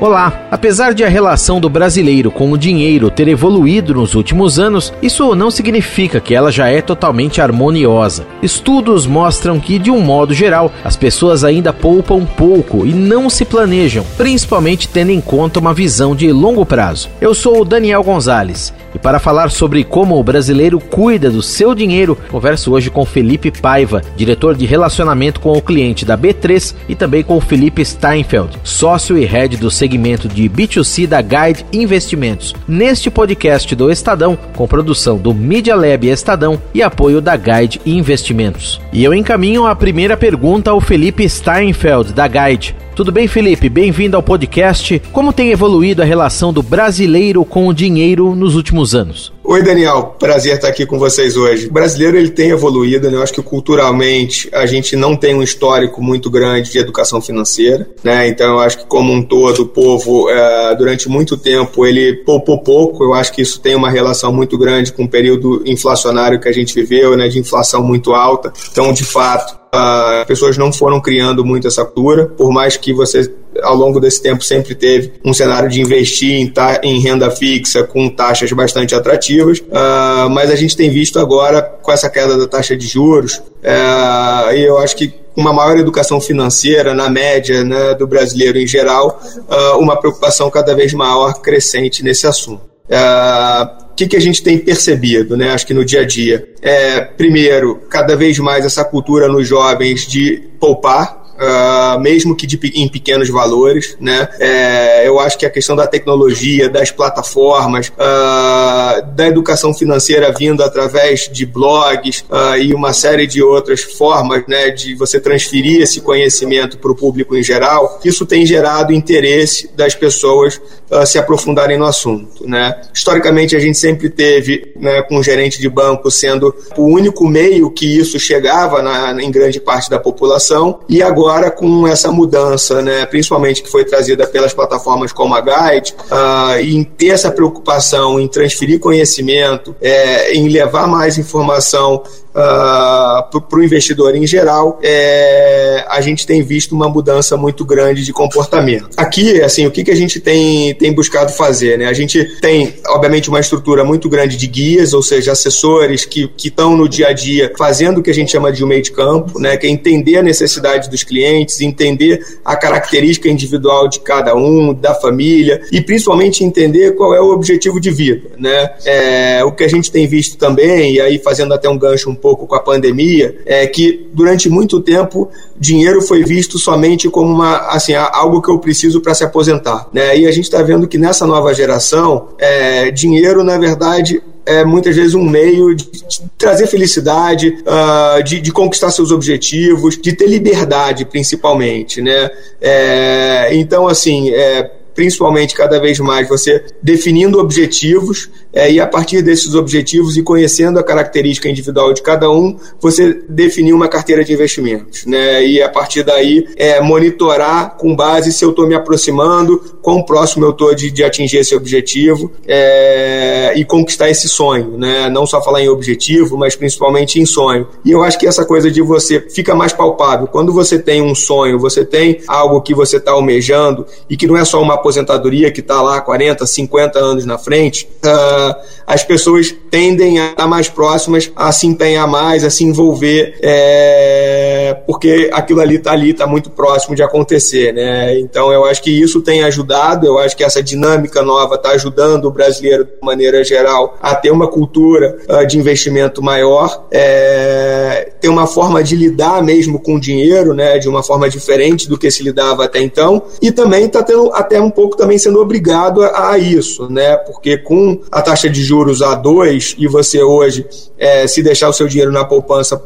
Olá! Apesar de a relação do brasileiro com o dinheiro ter evoluído nos últimos anos, isso não significa que ela já é totalmente harmoniosa. Estudos mostram que, de um modo geral, as pessoas ainda poupam pouco e não se planejam, principalmente tendo em conta uma visão de longo prazo. Eu sou o Daniel Gonzalez e para falar sobre como o brasileiro cuida do seu dinheiro, converso hoje com Felipe Paiva, diretor de relacionamento com o cliente da B3 e também com Felipe Steinfeld, sócio e head do segmento segmento de B2C da Guide Investimentos, neste podcast do Estadão, com produção do Media Lab Estadão e apoio da Guide Investimentos. E eu encaminho a primeira pergunta ao Felipe Steinfeld, da Guide. Tudo bem, Felipe? Bem-vindo ao podcast. Como tem evoluído a relação do brasileiro com o dinheiro nos últimos anos? Oi, Daniel. Prazer estar aqui com vocês hoje. O brasileiro ele tem evoluído, né? Eu acho que culturalmente a gente não tem um histórico muito grande de educação financeira, né? Então eu acho que como um todo o povo é, durante muito tempo ele poupou pouco. Eu acho que isso tem uma relação muito grande com o período inflacionário que a gente viveu, né? De inflação muito alta. Então, de fato, as pessoas não foram criando muito essa cultura, por mais que você ao longo desse tempo sempre teve um cenário de investir em, em renda fixa com taxas bastante atrativas, uh, mas a gente tem visto agora com essa queda da taxa de juros, uh, e eu acho que uma maior educação financeira na média né, do brasileiro em geral, uh, uma preocupação cada vez maior crescente nesse assunto. Uh, que, que a gente tem percebido, né? Acho que no dia a dia. É, primeiro, cada vez mais essa cultura nos jovens de poupar, uh, mesmo que de, em pequenos valores, né? É, eu acho que a questão da tecnologia, das plataformas, uh, da educação financeira vindo através de blogs uh, e uma série de outras formas, né, de você transferir esse conhecimento para o público em geral, isso tem gerado interesse das pessoas se aprofundarem no assunto, né? Historicamente a gente sempre teve, né, com o gerente de banco sendo o único meio que isso chegava na, em grande parte da população e agora agora com essa mudança, né, principalmente que foi trazida pelas plataformas como a Guide, uh, em ter essa preocupação em transferir conhecimento, é, em levar mais informação uh, ah, para o investidor em geral, é, a gente tem visto uma mudança muito grande de comportamento. Aqui, assim, o que, que a gente tem, tem buscado fazer? Né? A gente tem, obviamente, uma estrutura muito grande de guias, ou seja, assessores que estão no dia a dia fazendo o que a gente chama de um meio de campo, né? que é entender a necessidade dos clientes, entender a característica individual de cada um, da família, e principalmente entender qual é o objetivo de vida. Né? É, o que a gente tem visto também, e aí fazendo até um gancho um pouco com a pandemia, é que durante muito tempo dinheiro foi visto somente como uma, assim, algo que eu preciso para se aposentar. Né? E a gente está vendo que nessa nova geração, é, dinheiro, na verdade, é muitas vezes um meio de, trazer felicidade, uh, de, de, conquistar seus objetivos, de ter liberdade, principalmente, né? É, então, assim, é, principalmente cada vez mais você definindo objetivos é, e a partir desses objetivos e conhecendo a característica individual de cada um, você definir uma carteira de investimentos, né? E a partir daí é, monitorar com base se eu estou me aproximando, quão próximo eu estou de, de, atingir esse objetivo é, e conquistar esse sonho, né? Não só falar em objetivo, mas principalmente em sonho. E eu acho que essa coisa de você fica mais palpável quando você tem um sonho, você tem algo que você está almejando e que não é só uma aposentadoria que está lá 40, 50 anos na frente, uh, as pessoas tendem a estar mais próximas, a se empenhar mais, a se envolver, é, porque aquilo ali está ali, está muito próximo de acontecer. Né? Então eu acho que isso tem ajudado, eu acho que essa dinâmica nova está ajudando o brasileiro, de maneira geral, a ter uma cultura uh, de investimento maior, é, ter uma forma de lidar mesmo com o dinheiro, né, de uma forma diferente do que se lidava até então, e também está tendo até um um pouco também sendo obrigado a, a, isso, né? Porque com a taxa de juros a 2 e você hoje, é, se deixar o seu dinheiro na poupança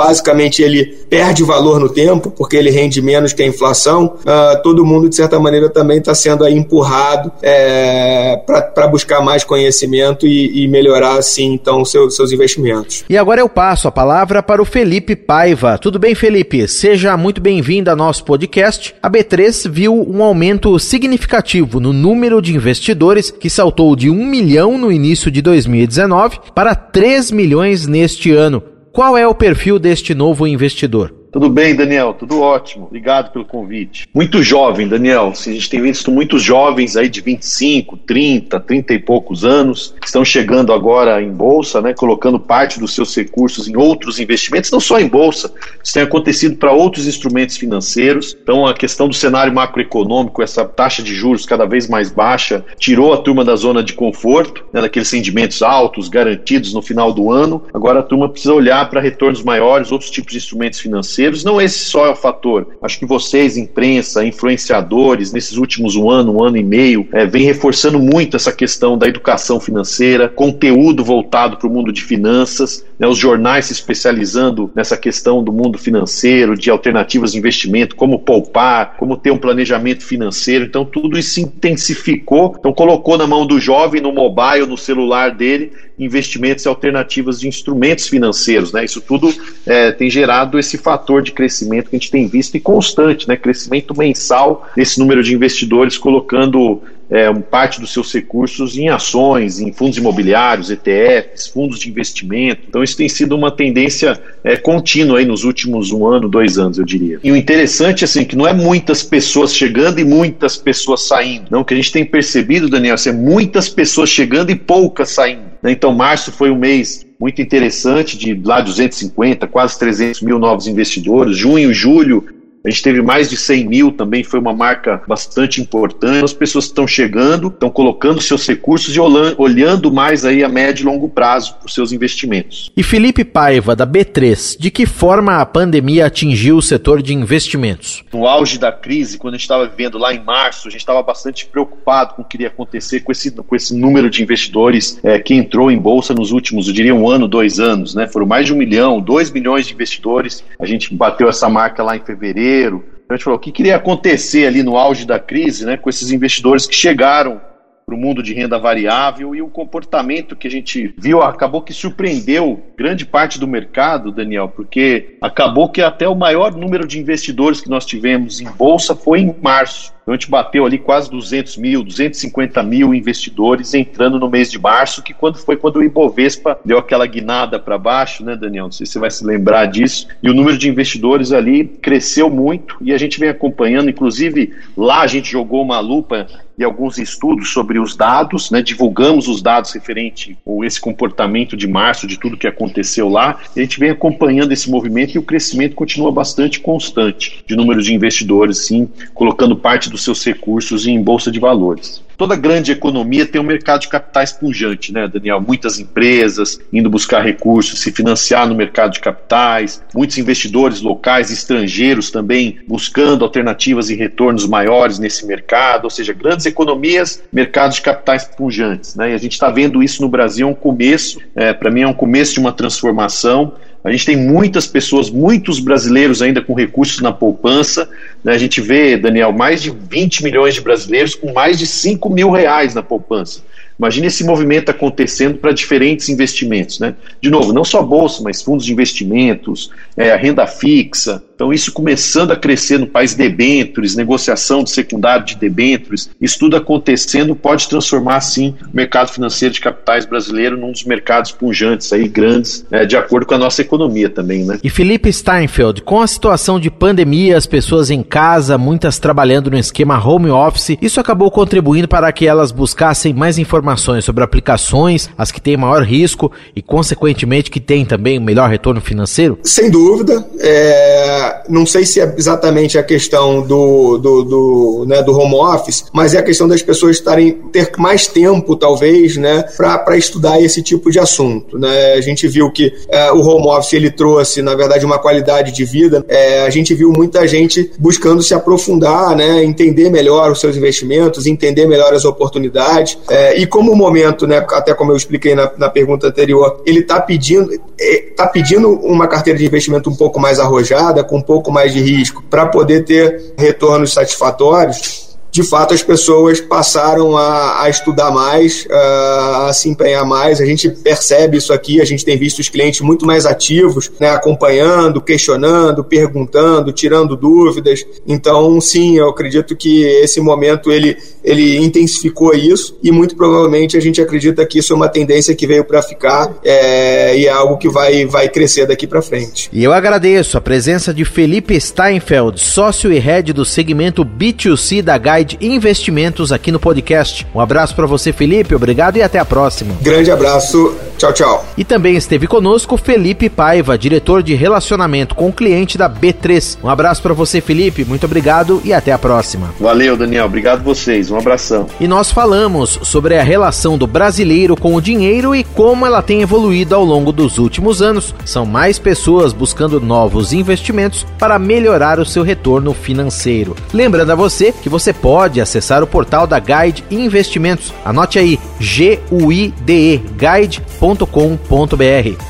basicamente ele perde valor no tempo, porque ele rende menos que a inflação, uh, todo mundo, de certa maneira, também está sendo aí empurrado é, para buscar mais conhecimento e, e, melhorar, assim, então, seu, seus investimentos. E agora eu passo a palavra para o Felipe Paiva. Tudo bem, Felipe? Seja muito bem-vindo ao nosso podcast. A B3 viu um aumento significativo no número de investidores, que saltou de 1 milhão no início de 2019 para 3 milhões neste ano. Qual é o perfil deste novo investidor? Tudo bem, Daniel? Tudo ótimo. Obrigado pelo convite. Muito jovem, Daniel. A gente tem visto muitos jovens aí de 25, 30, 30 e poucos anos que estão chegando agora em bolsa, né, colocando parte dos seus recursos em outros investimentos, não só em bolsa. Isso tem acontecido para outros instrumentos financeiros. Então, a questão do cenário macroeconômico, essa taxa de juros cada vez mais baixa, tirou a turma da zona de conforto, né, daqueles rendimentos altos, garantidos no final do ano. Agora a turma precisa olhar para retornos maiores, outros tipos de instrumentos financeiros financeiros, não esse só é o fator. Acho que vocês, imprensa, influenciadores, nesses últimos um ano, um ano e meio, é, vem reforçando muito essa questão da educação financeira, conteúdo voltado para o mundo de finanças, né, os jornais se especializando nessa questão do mundo financeiro, de alternativas de investimento, como poupar, como ter um planejamento financeiro. Então, tudo isso se intensificou, então colocou na mão do jovem, no mobile, no celular dele, investimentos e alternativas de instrumentos financeiros. Né? Isso tudo é, tem gerado esse fator de crescimento que a gente tem visto e constante, né? crescimento mensal desse número de investidores colocando é, parte dos seus recursos em ações, em fundos imobiliários, ETFs, fundos de investimento. Então, isso tem sido uma tendência é, contínua aí nos últimos um ano, dois anos, eu diria. E o interessante, assim, que não é muitas pessoas chegando e muitas pessoas saindo. Não, o que a gente tem percebido, Daniel, é muitas pessoas chegando e poucas saindo. Né? Então, março foi um mês muito interessante, de lá 250, quase 300 mil novos investidores. Junho, julho, a gente teve mais de 100 mil também, foi uma marca bastante importante. As pessoas estão chegando, estão colocando seus recursos e olhando mais aí a médio e longo prazo para os seus investimentos. E Felipe Paiva, da B3, de que forma a pandemia atingiu o setor de investimentos? No auge da crise, quando a gente estava vivendo lá em março, a gente estava bastante preocupado com o que iria acontecer com esse, com esse número de investidores é, que entrou em bolsa nos últimos, eu diria, um ano, dois anos. Né? Foram mais de um milhão, dois milhões de investidores. A gente bateu essa marca lá em fevereiro então a gente falou o que queria acontecer ali no auge da crise, né, com esses investidores que chegaram para o mundo de renda variável e o comportamento que a gente viu acabou que surpreendeu grande parte do mercado, Daniel, porque acabou que até o maior número de investidores que nós tivemos em bolsa foi em março. Então a gente bateu ali quase 200 mil, 250 mil investidores entrando no mês de março, que quando foi quando o Ibovespa deu aquela guinada para baixo, né, Daniel? Não sei se você vai se lembrar disso. E o número de investidores ali cresceu muito e a gente vem acompanhando, inclusive lá a gente jogou uma lupa e alguns estudos sobre os dados, né, divulgamos os dados referente a esse comportamento de março, de tudo que aconteceu lá, a gente vem acompanhando esse movimento e o crescimento continua bastante constante de número de investidores, sim, colocando parte dos seus recursos em bolsa de valores toda grande economia tem um mercado de capitais pujante, né, Daniel? Muitas empresas indo buscar recursos, se financiar no mercado de capitais, muitos investidores locais, estrangeiros também buscando alternativas e retornos maiores nesse mercado, ou seja, grandes economias, mercados de capitais pujantes, né? E a gente está vendo isso no Brasil, é um começo, é, para mim é um começo de uma transformação. A gente tem muitas pessoas, muitos brasileiros ainda com recursos na poupança. Né? A gente vê, Daniel, mais de 20 milhões de brasileiros com mais de 5 mil reais na poupança. Imagine esse movimento acontecendo para diferentes investimentos. Né? De novo, não só bolsa, mas fundos de investimentos, é, renda fixa. Então, isso começando a crescer no país, debêntures, negociação de secundário de debêntures, isso tudo acontecendo pode transformar, sim, o mercado financeiro de capitais brasileiro num dos mercados punjantes, aí, grandes, é, de acordo com a nossa economia também. Né? E Felipe Steinfeld, com a situação de pandemia, as pessoas em casa, muitas trabalhando no esquema home office, isso acabou contribuindo para que elas buscassem mais informações sobre aplicações, as que têm maior risco e, consequentemente, que têm também o melhor retorno financeiro? Sem dúvida. É, não sei se é exatamente a questão do, do, do, né, do home office, mas é a questão das pessoas estarem ter mais tempo, talvez, né, para estudar esse tipo de assunto. Né? A gente viu que é, o home office ele trouxe, na verdade, uma qualidade de vida. É, a gente viu muita gente buscando se aprofundar, né, entender melhor os seus investimentos, entender melhor as oportunidades. É, e como o momento, né, até como eu expliquei na, na pergunta anterior, ele está pedindo, é, pedindo uma carteira de investimento um pouco mais arrojada, com um pouco mais de risco, para poder ter retornos satisfatórios, de fato as pessoas passaram a, a estudar mais, a, a, se empenhar mais. A gente percebe isso aqui, a gente tem visto os clientes muito mais ativos, né, acompanhando, questionando, perguntando, tirando dúvidas. Então, sim, eu acredito que esse momento ele ele intensificou isso e muito provavelmente a gente acredita que isso é uma tendência que veio para ficar é, e é algo que vai, vai crescer daqui para frente. E eu agradeço a presença de Felipe Steinfeld, sócio e head do segmento B2C da Guide Investimentos aqui no podcast. Um abraço para você, Felipe, obrigado e até a próxima. Grande abraço, tchau, tchau. E também esteve conosco Felipe Paiva, diretor de relacionamento com o cliente da B3. Um abraço para você, Felipe, muito obrigado e até a próxima. Valeu, Daniel, obrigado vocês, um abração. E nós falamos sobre a relação do brasileiro com o dinheiro e como ela tem evoluído ao longo dos últimos anos. São mais pessoas buscando novos investimentos para melhorar o seu retorno financeiro. Lembrando a você que você pode acessar o portal da Guide Investimentos. Anote aí G-U-I-D-E,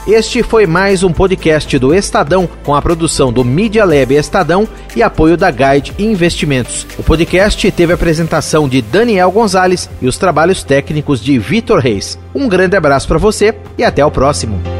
Este foi mais um podcast do Estadão com a produção do Media Lab Estadão e apoio da Guide Investimentos. O podcast teve a apresentação de Daniel Gonzalez e os trabalhos técnicos de Vitor Reis. Um grande abraço para você e até o próximo.